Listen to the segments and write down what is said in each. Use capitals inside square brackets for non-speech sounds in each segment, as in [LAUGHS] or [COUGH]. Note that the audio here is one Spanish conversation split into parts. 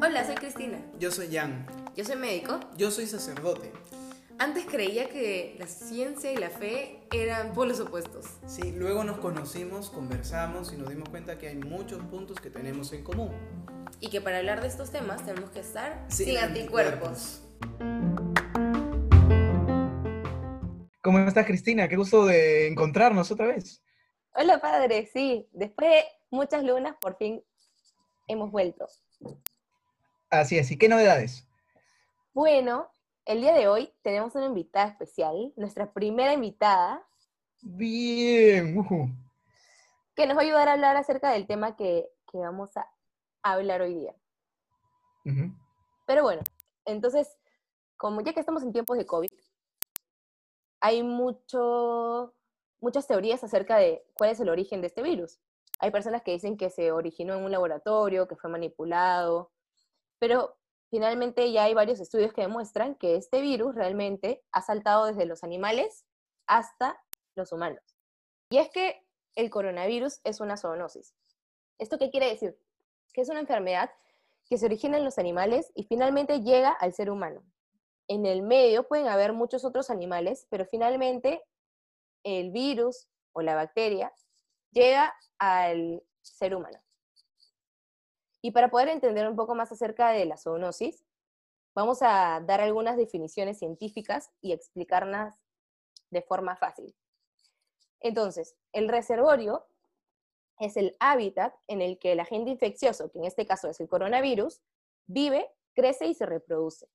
Hola, soy Cristina. Yo soy Jan. Yo soy médico. Yo soy sacerdote. Antes creía que la ciencia y la fe eran polos opuestos. Sí, luego nos conocimos, conversamos y nos dimos cuenta que hay muchos puntos que tenemos en común. Y que para hablar de estos temas tenemos que estar Sin sin, anticuerpos. ¿Cómo estás, Cristina? Qué gusto de encontrarnos otra vez. Hola padre, sí, después de muchas lunas por fin hemos vuelto. Así es, ¿y qué novedades? Bueno, el día de hoy tenemos una invitada especial, nuestra primera invitada, Bien. ujú. que nos va a ayudar a hablar acerca del tema que, que vamos a hablar hoy día. Pero bueno, entonces, como ya que estamos en tiempos de COVID, hay mucho, muchas teorías acerca de cuál es el origen de este virus. Hay personas que dicen que se originó en un laboratorio, que fue manipulado, pero finalmente ya hay varios estudios que demuestran que este virus realmente ha saltado desde los animales hasta los humanos. Y es que el coronavirus es una zoonosis. ¿Esto qué quiere decir? Que es una enfermedad que se origina en los animales y finalmente llega al ser humano. En el medio pueden haber muchos otros animales, pero finalmente el virus o la bacteria llega al ser humano. Y para poder entender un poco más acerca de la zoonosis, vamos a dar algunas definiciones científicas y explicarlas de forma fácil. Entonces, el reservorio es el hábitat en el que el agente infeccioso, que en este caso es el coronavirus, vive, crece y se reproduce.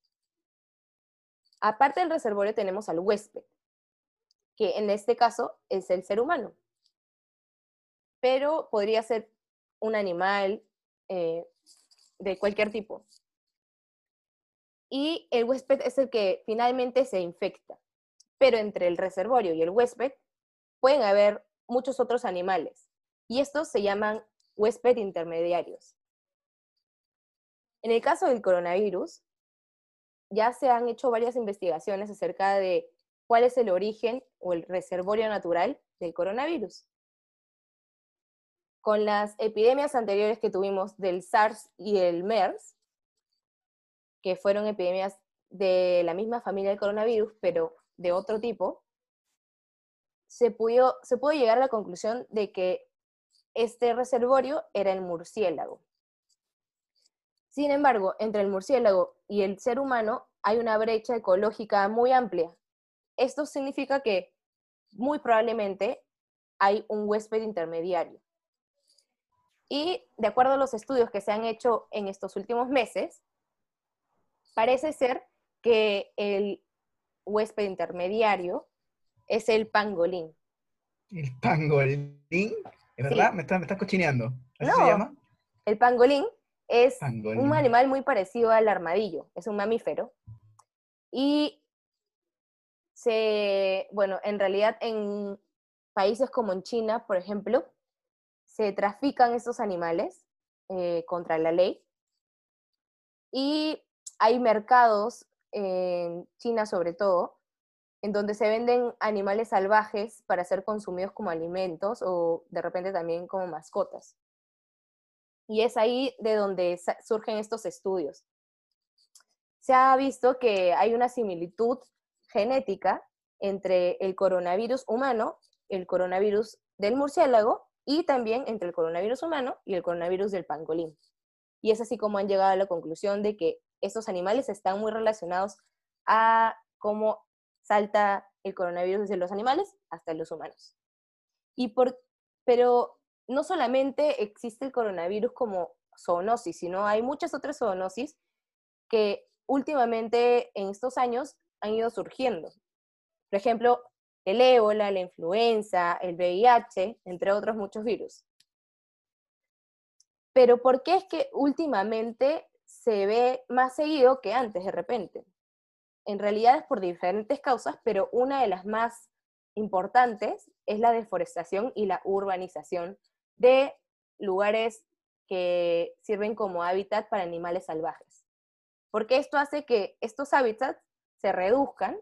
Aparte del reservorio tenemos al huésped, en este caso es el ser humano, pero podría ser un animal eh, de cualquier tipo. Y el huésped es el que finalmente se infecta, pero entre el reservorio y el huésped pueden haber muchos otros animales, y estos se llaman huésped intermediarios. En el caso del coronavirus, ya se han hecho varias investigaciones acerca de cuál es el origen o el reservorio natural del coronavirus. Con las epidemias anteriores que tuvimos del SARS y el MERS, que fueron epidemias de la misma familia del coronavirus, pero de otro tipo, se pudo, se pudo llegar a la conclusión de que este reservorio era el murciélago. Sin embargo, entre el murciélago y el ser humano hay una brecha ecológica muy amplia. Esto significa que muy probablemente hay un huésped intermediario. Y de acuerdo a los estudios que se han hecho en estos últimos meses, parece ser que el huésped intermediario es el pangolín. El pangolín, ¿es verdad? Me estás me estás cochineando. ¿Así No. se llama? El pangolín es Pangolín. un animal muy parecido al armadillo, es un mamífero. Y se, bueno, en realidad en países como en China, por ejemplo, se trafican estos animales eh, contra la ley. Y hay mercados en China sobre todo, en donde se venden animales salvajes para ser consumidos como alimentos o de repente también como mascotas. Y es ahí de donde surgen estos estudios. Se ha visto que hay una similitud genética entre el coronavirus humano, el coronavirus del murciélago y también entre el coronavirus humano y el coronavirus del pangolín. Y es así como han llegado a la conclusión de que estos animales están muy relacionados a cómo salta el coronavirus desde los animales hasta los humanos. Y por, pero no solamente existe el coronavirus como zoonosis, sino hay muchas otras zoonosis que últimamente en estos años han ido surgiendo. Por ejemplo, el ébola, la influenza, el VIH, entre otros muchos virus. Pero ¿por qué es que últimamente se ve más seguido que antes de repente? En realidad es por diferentes causas, pero una de las más importantes es la deforestación y la urbanización de lugares que sirven como hábitat para animales salvajes. Porque esto hace que estos hábitats se reduzcan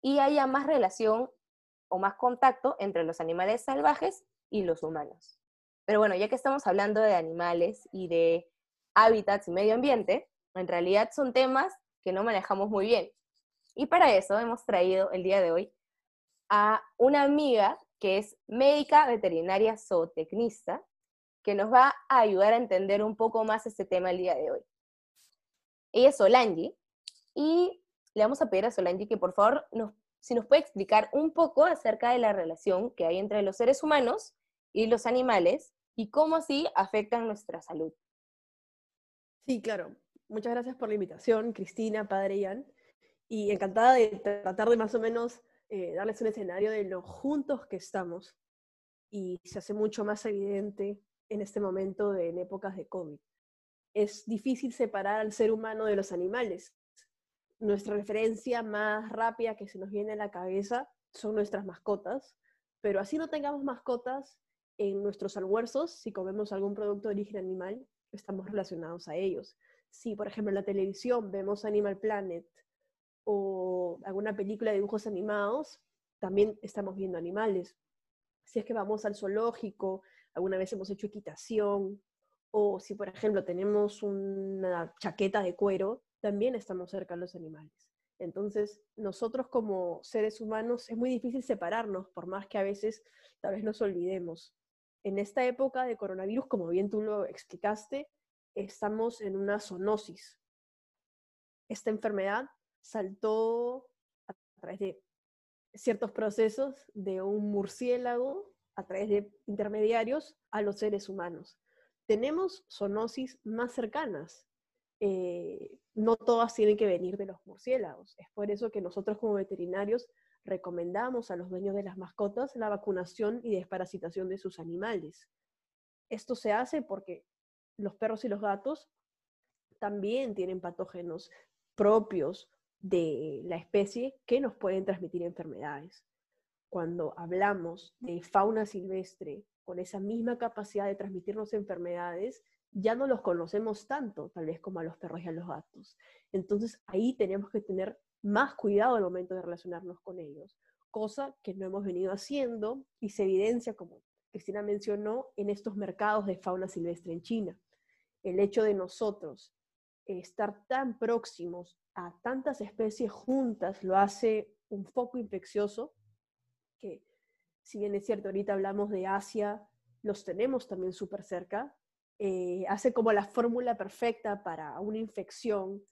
y haya más relación o más contacto entre los animales salvajes y los humanos. Pero bueno, ya que estamos hablando de animales y de hábitats y medio ambiente, en realidad son temas que no manejamos muy bien. Y para eso hemos traído el día de hoy a una amiga que es médica veterinaria zootecnista, que nos va a ayudar a entender un poco más este tema el día de hoy. Ella es Solange y le vamos a pedir a Solange que por favor nos, si nos puede explicar un poco acerca de la relación que hay entre los seres humanos y los animales y cómo así afectan nuestra salud. Sí, claro. Muchas gracias por la invitación, Cristina, Padre Ian. Y encantada de tratar de más o menos eh, darles un escenario de lo juntos que estamos. Y se hace mucho más evidente en este momento de, en épocas de COVID. Es difícil separar al ser humano de los animales. Nuestra referencia más rápida que se nos viene a la cabeza son nuestras mascotas, pero así no tengamos mascotas en nuestros almuerzos, si comemos algún producto de origen animal, estamos relacionados a ellos. Si, por ejemplo, en la televisión vemos Animal Planet o alguna película de dibujos animados, también estamos viendo animales. Si es que vamos al zoológico, alguna vez hemos hecho equitación, o si, por ejemplo, tenemos una chaqueta de cuero, también estamos cerca de los animales. Entonces, nosotros como seres humanos es muy difícil separarnos, por más que a veces tal vez nos olvidemos. En esta época de coronavirus, como bien tú lo explicaste, estamos en una zoonosis. Esta enfermedad saltó a través de ciertos procesos de un murciélago, a través de intermediarios, a los seres humanos. Tenemos zoonosis más cercanas. Eh, no todas tienen que venir de los murciélagos. Es por eso que nosotros como veterinarios recomendamos a los dueños de las mascotas la vacunación y desparasitación de sus animales. Esto se hace porque los perros y los gatos también tienen patógenos propios de la especie que nos pueden transmitir enfermedades. Cuando hablamos de fauna silvestre con esa misma capacidad de transmitirnos enfermedades, ya no los conocemos tanto, tal vez como a los perros y a los gatos. Entonces ahí tenemos que tener más cuidado al momento de relacionarnos con ellos, cosa que no hemos venido haciendo y se evidencia, como Cristina mencionó, en estos mercados de fauna silvestre en China. El hecho de nosotros estar tan próximos a tantas especies juntas lo hace un foco infeccioso, que si bien es cierto, ahorita hablamos de Asia, los tenemos también súper cerca, eh, hace como la fórmula perfecta para una infección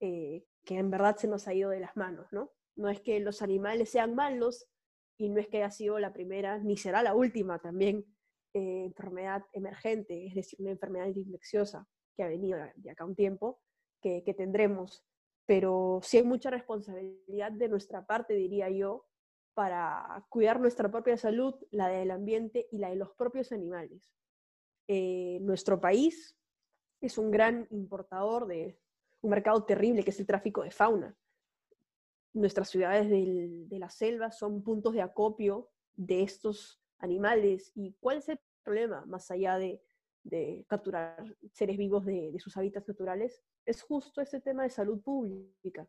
eh, que en verdad se nos ha ido de las manos, ¿no? No es que los animales sean malos y no es que haya sido la primera, ni será la última también eh, enfermedad emergente, es decir, una enfermedad infecciosa que ha venido de acá un tiempo, que, que tendremos pero sí hay mucha responsabilidad de nuestra parte, diría yo, para cuidar nuestra propia salud, la del ambiente y la de los propios animales. Eh, nuestro país es un gran importador de un mercado terrible que es el tráfico de fauna. Nuestras ciudades de la selva son puntos de acopio de estos animales. ¿Y cuál es el problema más allá de, capturar seres vivos de, sus hábitats naturales? es justo ese tema de salud pública.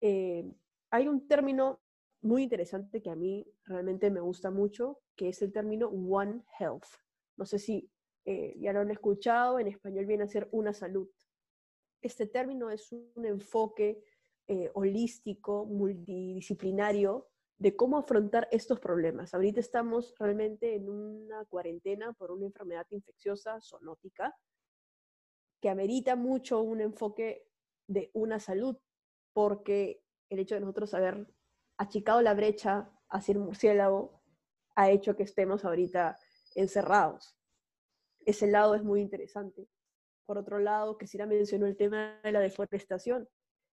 Eh, hay un término muy interesante que a mí realmente me gusta mucho, que es el término One Health. No sé si eh, ya lo han escuchado, en español viene a ser una salud. Este término es un enfoque eh, holístico, multidisciplinario, de cómo afrontar estos problemas. Ahorita estamos realmente en una cuarentena por una enfermedad infecciosa zoonótica, que amerita mucho un enfoque de una salud, porque el hecho de nosotros haber achicado la brecha hacia el murciélago ha hecho que estemos ahorita encerrados. Ese lado es muy interesante. Por otro lado, Cristina mencionó el tema de la deforestación.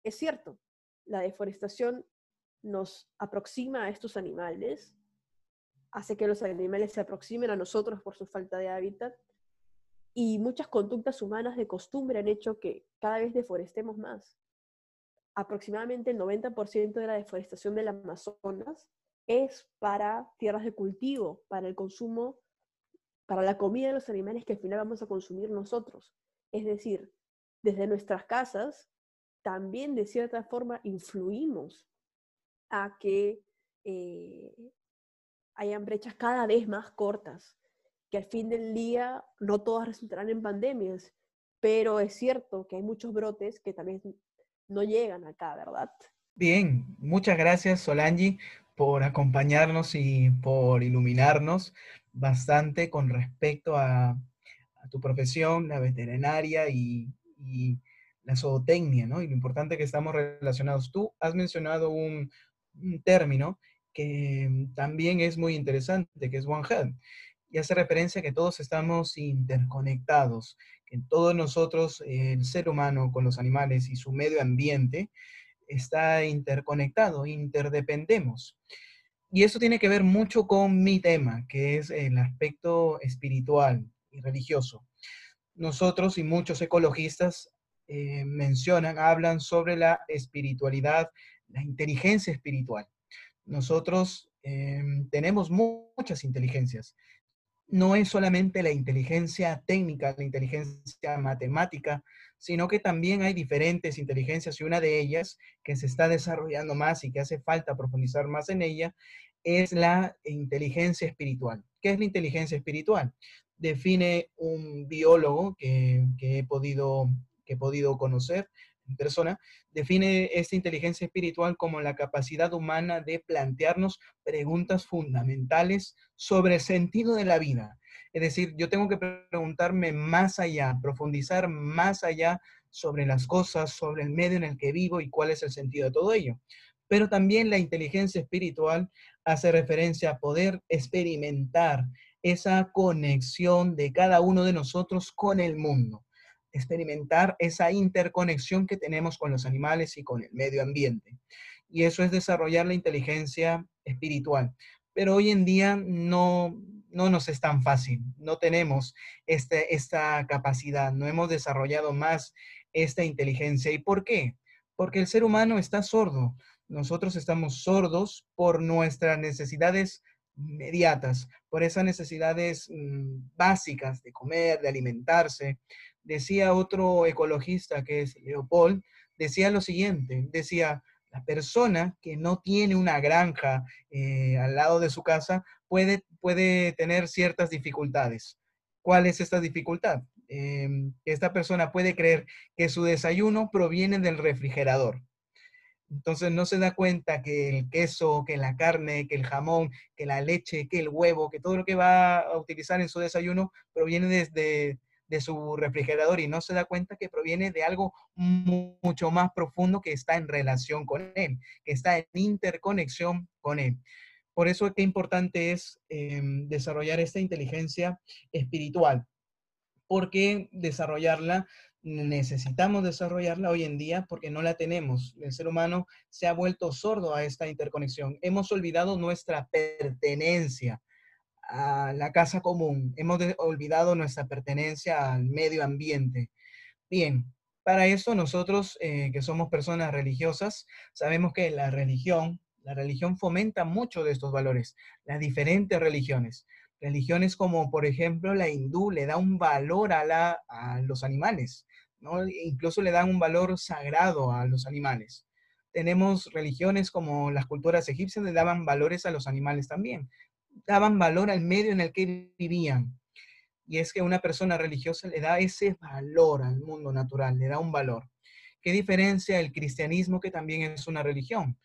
Es cierto, la deforestación nos aproxima a estos animales, hace que los animales se aproximen a nosotros por su falta de hábitat, y muchas conductas humanas de costumbre han hecho que cada vez deforestemos más. Aproximadamente el 90% de la deforestación del Amazonas es para tierras de cultivo, para el consumo, para la comida de los animales que al final vamos a consumir nosotros. Es decir, desde nuestras casas también de cierta forma influimos a que eh, hayan brechas cada vez más cortas que al fin del día no todas resultarán en pandemias, pero es cierto que hay muchos brotes que también no llegan acá, ¿verdad? Bien, muchas gracias Solangi por acompañarnos y por iluminarnos bastante con respecto a, tu profesión, la veterinaria y, la zootecnia, ¿no? Y lo importante que estamos relacionados. Tú has mencionado un, un término que también es muy interesante, que es One Health y hace referencia a que todos estamos interconectados, que todos nosotros, el ser humano con los animales y su medio ambiente, está interconectado, interdependemos. Y eso tiene que ver mucho con mi tema, que es el aspecto espiritual y religioso. Nosotros y muchos ecologistas eh, mencionan, hablan sobre la espiritualidad, la inteligencia espiritual. Nosotros em, tenemos muchas inteligencias no es solamente la inteligencia técnica, la inteligencia matemática, sino que también hay diferentes inteligencias y una de ellas que se está desarrollando más y que hace falta profundizar más en ella es la inteligencia espiritual. ¿Qué es la inteligencia espiritual? Define un biólogo que, he, podido, que he podido conocer en persona, define esta inteligencia espiritual como la capacidad humana de plantearnos preguntas fundamentales sobre el sentido de la vida. Es decir, yo tengo que preguntarme más allá, profundizar más allá sobre las cosas, sobre el medio en el que vivo y cuál es el sentido de todo ello. Pero también la inteligencia espiritual hace referencia a poder experimentar esa conexión de cada uno de nosotros con el mundo experimentar esa interconexión que tenemos con los animales y con el medio ambiente. Y eso es desarrollar la inteligencia espiritual. Pero hoy en día no, no nos es tan fácil, no tenemos este, esta capacidad, no hemos desarrollado más esta inteligencia. ¿Y por qué? Porque el ser humano está sordo. Nosotros estamos sordos por nuestras necesidades inmediatas, por esas necesidades mm, básicas de comer, de alimentarse, decía otro ecologista que es Leopold, decía lo siguiente, decía, la persona que no tiene una granja eh, al lado de su casa puede, puede tener ciertas dificultades. ¿Cuál es esta dificultad? Em, esta persona puede creer que su desayuno proviene del refrigerador. Entonces no se da cuenta que el queso, que la carne, que el jamón, que la leche, que el huevo, que todo lo que va a utilizar en su desayuno proviene desde, de su refrigerador y no se da cuenta que proviene de algo mucho más profundo que está en relación con él, que está en interconexión con él. Por eso es que importante es em, desarrollar esta inteligencia espiritual, porque desarrollarla necesitamos desarrollarla hoy en día porque no la tenemos. El ser humano se ha vuelto sordo a esta interconexión. Hemos olvidado nuestra pertenencia a la casa común, hemos olvidado nuestra pertenencia al medio ambiente. Bien, para eso nosotros eh, que somos personas religiosas, sabemos que la religión, la religión fomenta mucho de estos valores, las diferentes religiones. Religiones como por ejemplo la hindú le da un valor a, la, a los animales, ¿no? incluso le dan un valor sagrado a los animales tenemos religiones como las culturas egipcias le daban valores a los animales también daban valor al medio en el que vivían. Y es que una persona religiosa le da ese valor al mundo natural, le da un valor. ¿Qué diferencia el cristianismo, que también es una religión?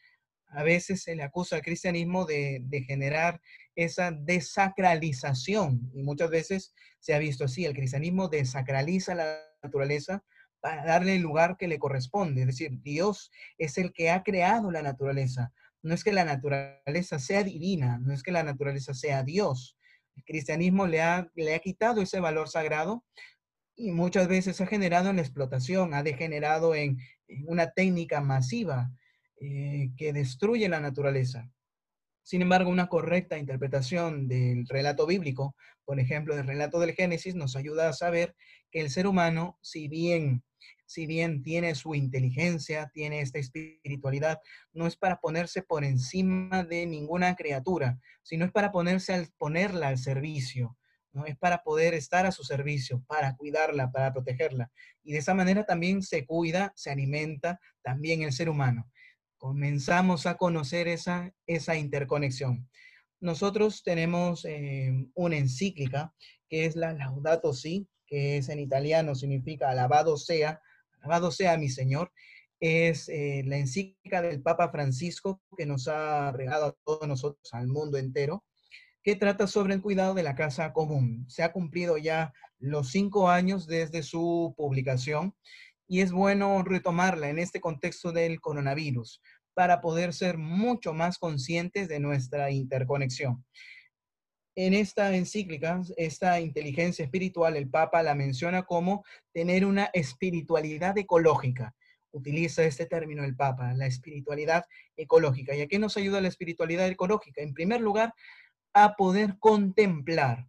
A veces se le acusa al cristianismo de, generar esa desacralización y muchas veces se ha visto así, el cristianismo desacraliza la naturaleza para darle el lugar que le corresponde. Es decir, Dios es el que ha creado la naturaleza no es que la naturaleza sea divina, no es que la naturaleza sea Dios. El cristianismo le ha, le ha quitado ese valor sagrado y muchas veces ha generado en la explotación, ha degenerado en, una técnica masiva eh, que destruye la naturaleza. Sin embargo, una correcta interpretación del relato bíblico, por ejemplo, del relato del Génesis, nos ayuda a saber que el ser humano, si bien si bien tiene su inteligencia, tiene esta espiritualidad, no es para ponerse por encima de ninguna criatura, sino es para ponerse al, ponerla al servicio, ¿no? Es para poder estar a su servicio, para cuidarla, para protegerla. Y de esa manera también se cuida, se alimenta también el ser humano. Comenzamos a conocer esa, esa interconexión. Nosotros tenemos eh, una encíclica que es la Laudato Si, que es en italiano, significa alabado sea, alabado sea mi Señor. Es eh, la encíclica del Papa Francisco que nos ha regado a todos nosotros, al mundo entero, que trata sobre el cuidado de la casa común. Se ha cumplido ya los cinco años desde su publicación y es bueno retomarla en este contexto del coronavirus para poder ser mucho más conscientes de nuestra interconexión. En esta encíclica, esta inteligencia espiritual, el Papa la menciona como tener una espiritualidad ecológica. Utiliza este término el Papa, la espiritualidad ecológica. ¿Y a qué nos ayuda la espiritualidad ecológica? En primer lugar, a poder contemplar.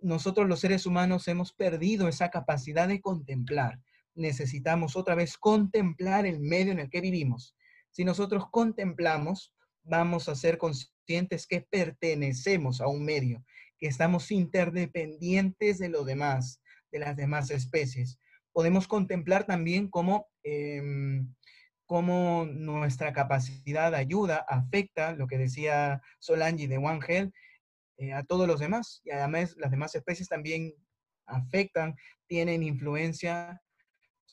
Nosotros los seres humanos hemos perdido esa capacidad de contemplar. Necesitamos otra vez contemplar el medio en el que vivimos. Si nosotros contemplamos, vamos a ser conscientes que pertenecemos a un medio, que estamos interdependientes de lo demás, de las demás especies. Podemos contemplar también cómo, em, cómo nuestra capacidad de ayuda afecta, lo que decía Solange de One Health, eh, a todos los demás. Y además las demás especies también afectan, tienen influencia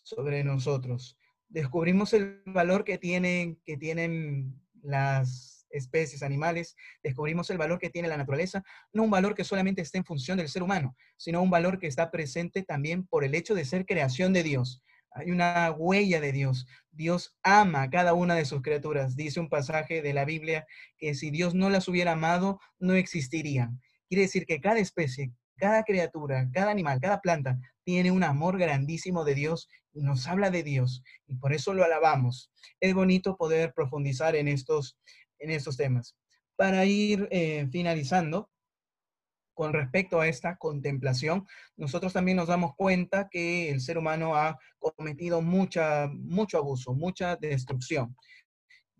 sobre nosotros. Descubrimos el valor que tienen, que tienen las especies animales, descubrimos el valor que tiene la naturaleza, no un valor que solamente está en función del ser humano, sino un valor que está presente también por el hecho de ser creación de Dios. Hay una huella de Dios. Dios ama a cada una de sus criaturas. Dice un pasaje de la Biblia que si Dios no las hubiera amado, no existirían. Quiere decir que cada especie, cada criatura, cada animal, cada planta tiene un amor grandísimo de Dios y nos habla de Dios y por eso lo alabamos. Es bonito poder profundizar en estos, en estos temas. Para ir eh, finalizando, con respecto a esta contemplación, nosotros también nos damos cuenta que el ser humano ha cometido mucha, mucho abuso, mucha destrucción,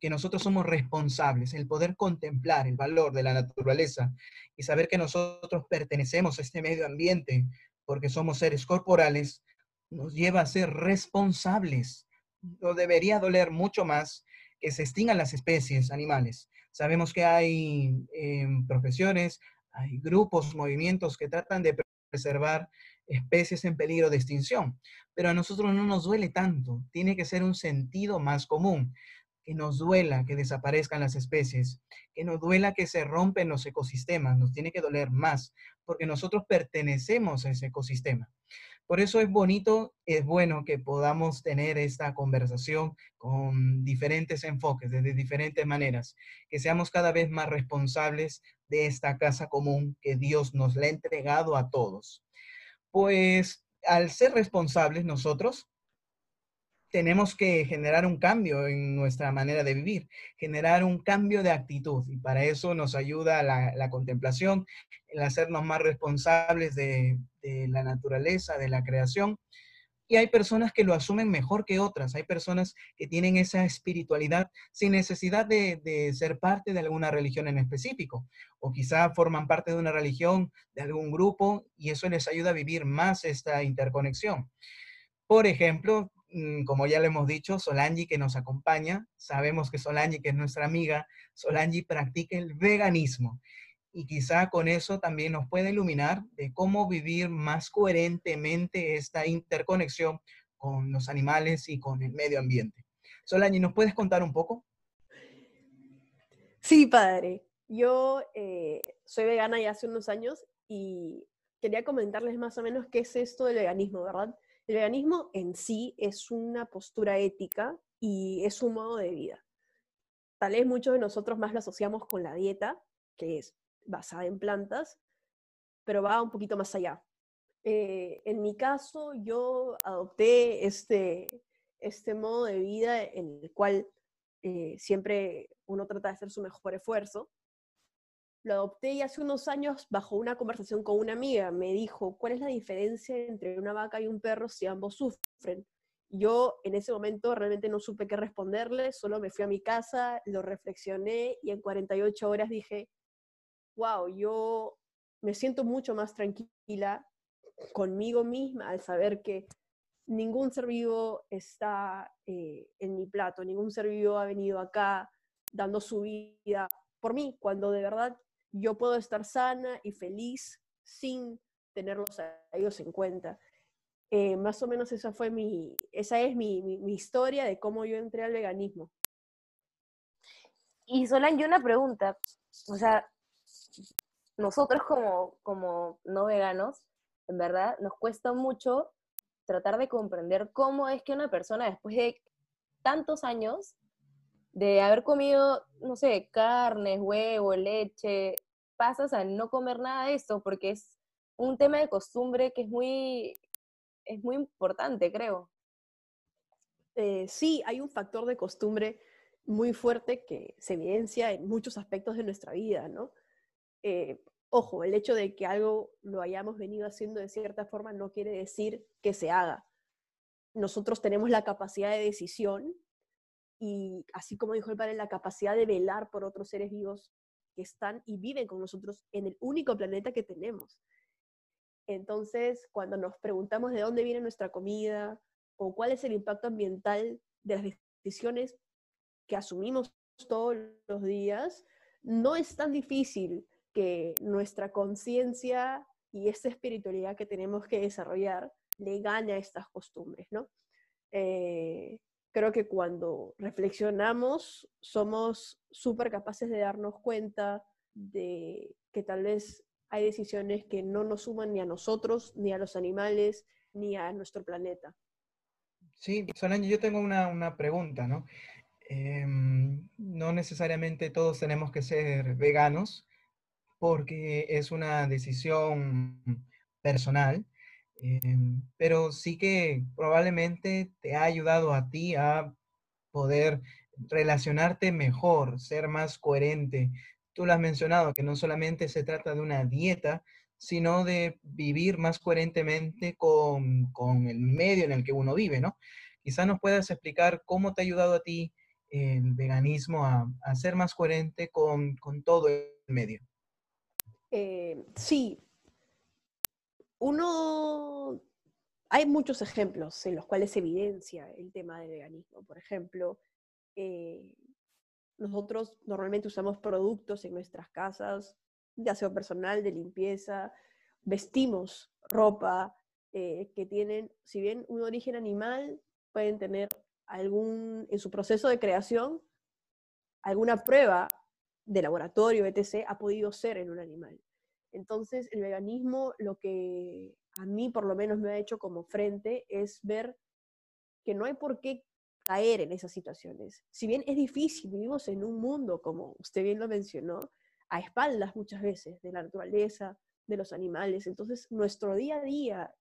que nosotros somos responsables, el poder contemplar el valor de la naturaleza y saber que nosotros pertenecemos a este medio ambiente porque somos seres corporales, nos lleva a ser responsables. Nos debería doler mucho más que se extingan las especies animales. Sabemos que hay em, profesiones, hay grupos, movimientos que tratan de preservar especies en peligro de extinción, pero a nosotros no nos duele tanto, tiene que ser un sentido más común, que nos duela que desaparezcan las especies, que nos duela que se rompen los ecosistemas, nos tiene que doler más, porque nosotros pertenecemos a ese ecosistema. Por eso es bonito, es bueno que podamos tener esta conversación con diferentes enfoques, desde diferentes maneras, que seamos cada vez más responsables de esta casa común que Dios nos la ha entregado a todos. Pues al ser responsables nosotros, tenemos que generar un cambio en nuestra manera de vivir, generar un cambio de actitud. Y para eso nos ayuda la, contemplación, el hacernos más responsables de, la naturaleza, de la creación. Y hay personas que lo asumen mejor que otras. Hay personas que tienen esa espiritualidad sin necesidad de, de, ser parte de alguna religión en específico. O quizá forman parte de una religión, de algún grupo, y eso les ayuda a vivir más esta interconexión. Por ejemplo, como ya le hemos dicho, Solangi que nos acompaña, sabemos que Solangi, que es nuestra amiga, Solangi practica el veganismo y quizá con eso también nos puede iluminar de cómo vivir más coherentemente esta interconexión con los animales y con el medio ambiente. Solangi, ¿nos puedes contar un poco? Sí, padre. Yo eh, soy vegana ya hace unos años y quería comentarles más o menos qué es esto del veganismo, ¿verdad? El veganismo en sí es una postura ética y es un modo de vida. Tal vez muchos de nosotros más lo asociamos con la dieta, que es basada en plantas, pero va un poquito más allá. Eh, en mi caso, yo adopté este, este modo de vida en el cual eh, siempre uno trata de hacer su mejor esfuerzo, lo adopté y hace unos años, bajo una conversación con una amiga, me dijo, ¿cuál es la diferencia entre una vaca y un perro si ambos sufren? Yo en ese momento realmente no supe qué responderle, solo me fui a mi casa, lo reflexioné y en 48 horas dije, wow, yo me siento mucho más tranquila conmigo misma al saber que ningún ser vivo está eh, en mi plato, ningún ser vivo ha venido acá dando su vida por mí, cuando de verdad yo puedo estar sana y feliz sin tenerlos a ellos en cuenta. Eh, más o menos esa fue mi, esa es mi, mi, historia de cómo yo entré al veganismo. Y Solan, yo una pregunta, o sea, nosotros como, como no veganos, en verdad, nos cuesta mucho tratar de comprender cómo es que una persona después de tantos años de haber comido, no sé, carnes, huevo, leche, pasas a no comer nada de esto porque es un tema de costumbre que es muy, es muy importante, creo. Eh, sí, hay un factor de costumbre muy fuerte que se evidencia en muchos aspectos de nuestra vida, ¿no? Eh, ojo, el hecho de que algo lo hayamos venido haciendo de cierta forma no quiere decir que se haga. Nosotros tenemos la capacidad de decisión y así como dijo el padre, la capacidad de velar por otros seres vivos que están y viven con nosotros en el único planeta que tenemos. Entonces, cuando nos preguntamos de dónde viene nuestra comida o cuál es el impacto ambiental de las decisiones que asumimos todos los días, no es tan difícil que nuestra conciencia y esta espiritualidad que tenemos que desarrollar le gane a estas costumbres, ¿no? Eh, creo que cuando reflexionamos somos súper capaces de darnos cuenta de que tal vez hay decisiones que no nos suman ni a nosotros, ni a los animales, ni a nuestro planeta. Sí, Solange, yo tengo una, pregunta, ¿no? Em, no necesariamente todos tenemos que ser veganos porque es una decisión personal, Em, pero sí que probablemente te ha ayudado a ti a poder relacionarte mejor, ser más coherente. Tú lo has mencionado, que no solamente se trata de una dieta, sino de vivir más coherentemente con, el medio en el que uno vive, ¿no? Quizás nos puedas explicar cómo te ha ayudado a ti el veganismo a, ser más coherente con, todo el medio. Eh, sí, uno, hay muchos ejemplos en los cuales se evidencia el tema del veganismo. Por ejemplo, eh, nosotros normalmente usamos productos en nuestras casas de aseo personal, de limpieza, vestimos ropa eh, que tienen, si bien un origen animal, pueden tener algún, en su proceso de creación, alguna prueba de laboratorio, etc., ha podido ser en un animal. Entonces, el veganismo lo que a mí por lo menos me ha hecho como frente es ver que no hay por qué caer en esas situaciones. Si bien es difícil, vivimos en un mundo, como usted bien lo mencionó, a espaldas muchas veces de la naturaleza, de los animales. Entonces, nuestro día a día,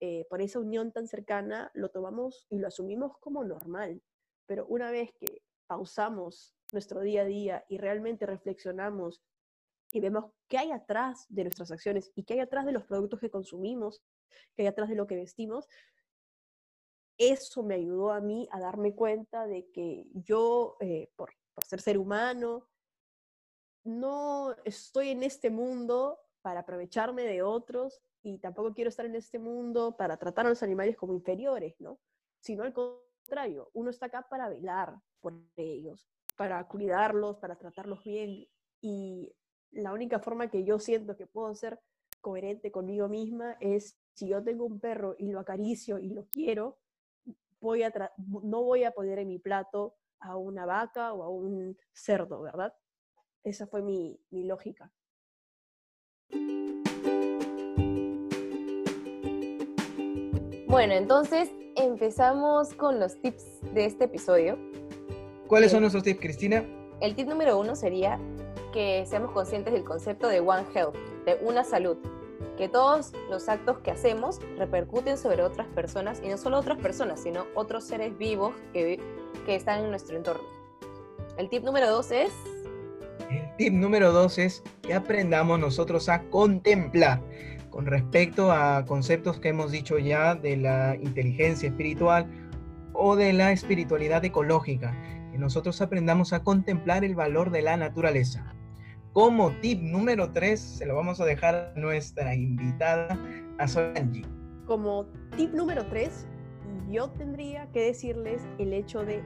eh, por esa unión tan cercana, lo tomamos y lo asumimos como normal. Pero una vez que pausamos nuestro día a día y realmente reflexionamos y vemos qué hay atrás de nuestras acciones y qué hay atrás de los productos que consumimos, qué hay atrás de lo que vestimos, eso me ayudó a mí a darme cuenta de que yo, eh, por, por ser ser humano, no estoy en este mundo para aprovecharme de otros y tampoco quiero estar en este mundo para tratar a los animales como inferiores, ¿no? Sino al contrario, uno está acá para velar por ellos, para cuidarlos, para tratarlos bien. Y la única forma que yo siento que puedo ser coherente conmigo misma es si yo tengo un perro y lo acaricio y lo quiero, voy a no voy a poner en mi plato a una vaca o a un cerdo, ¿verdad? Esa fue mi, mi lógica. Bueno, entonces empezamos con los tips de este episodio. ¿Cuáles son nuestros tips, Cristina? El tip número uno sería que seamos conscientes del concepto de One Health, de una salud, que todos los actos que hacemos repercuten sobre otras personas, y no solo otras personas, sino otros seres vivos que, que están en nuestro entorno. El tip número dos es... El tip número dos es que aprendamos nosotros a contemplar con respecto a conceptos que hemos dicho ya de la inteligencia espiritual o de la espiritualidad ecológica, que nosotros aprendamos a contemplar el valor de la naturaleza. Como tip número 3, se lo vamos a dejar a nuestra invitada, a Solange. Como tip número 3, yo tendría que decirles el hecho de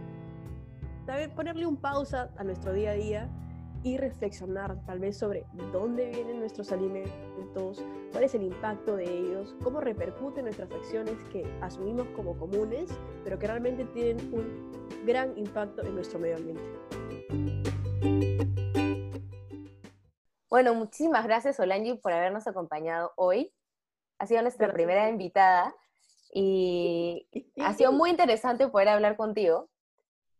ponerle un pausa a nuestro día a día y reflexionar tal vez sobre dónde vienen nuestros alimentos, cuál es el impacto de ellos, cómo repercuten nuestras acciones que asumimos como comunes, pero que realmente tienen un gran impacto en nuestro medio ambiente. Bueno, muchísimas gracias Solange por habernos acompañado hoy. Ha sido nuestra primera invitada y ha sido muy interesante poder hablar contigo.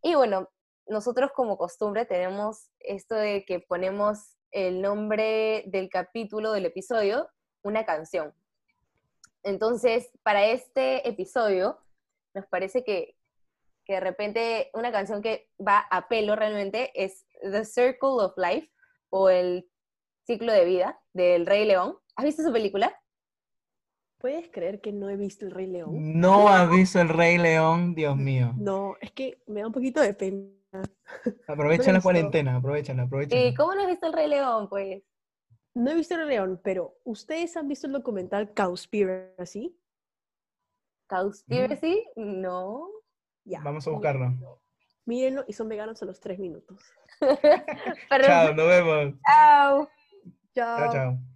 Y bueno, nosotros como costumbre tenemos esto de que ponemos el nombre del capítulo, del episodio, una canción. Entonces, para este episodio, nos parece que, que de repente una canción que va a pelo realmente es The Circle of Life o el ciclo de vida del Rey León. ¿Has visto su película? ¿Puedes creer que no he visto El Rey León? No has visto El Rey León, Dios mío. No, es que me da un poquito de pena. Aprovecha la cuarentena, aprovechala, aprovechala. ¿Y cómo no has visto El Rey León, pues? No he visto El Rey León, pero ¿ustedes han visto el documental Cowspiracy? ¿Cowspiracy? No. Ya. Vamos a buscarlo. Mírenlo y son veganos a los tres minutos. [LAUGHS] Chao, nos vemos. Chao. Chao. Chao, chao.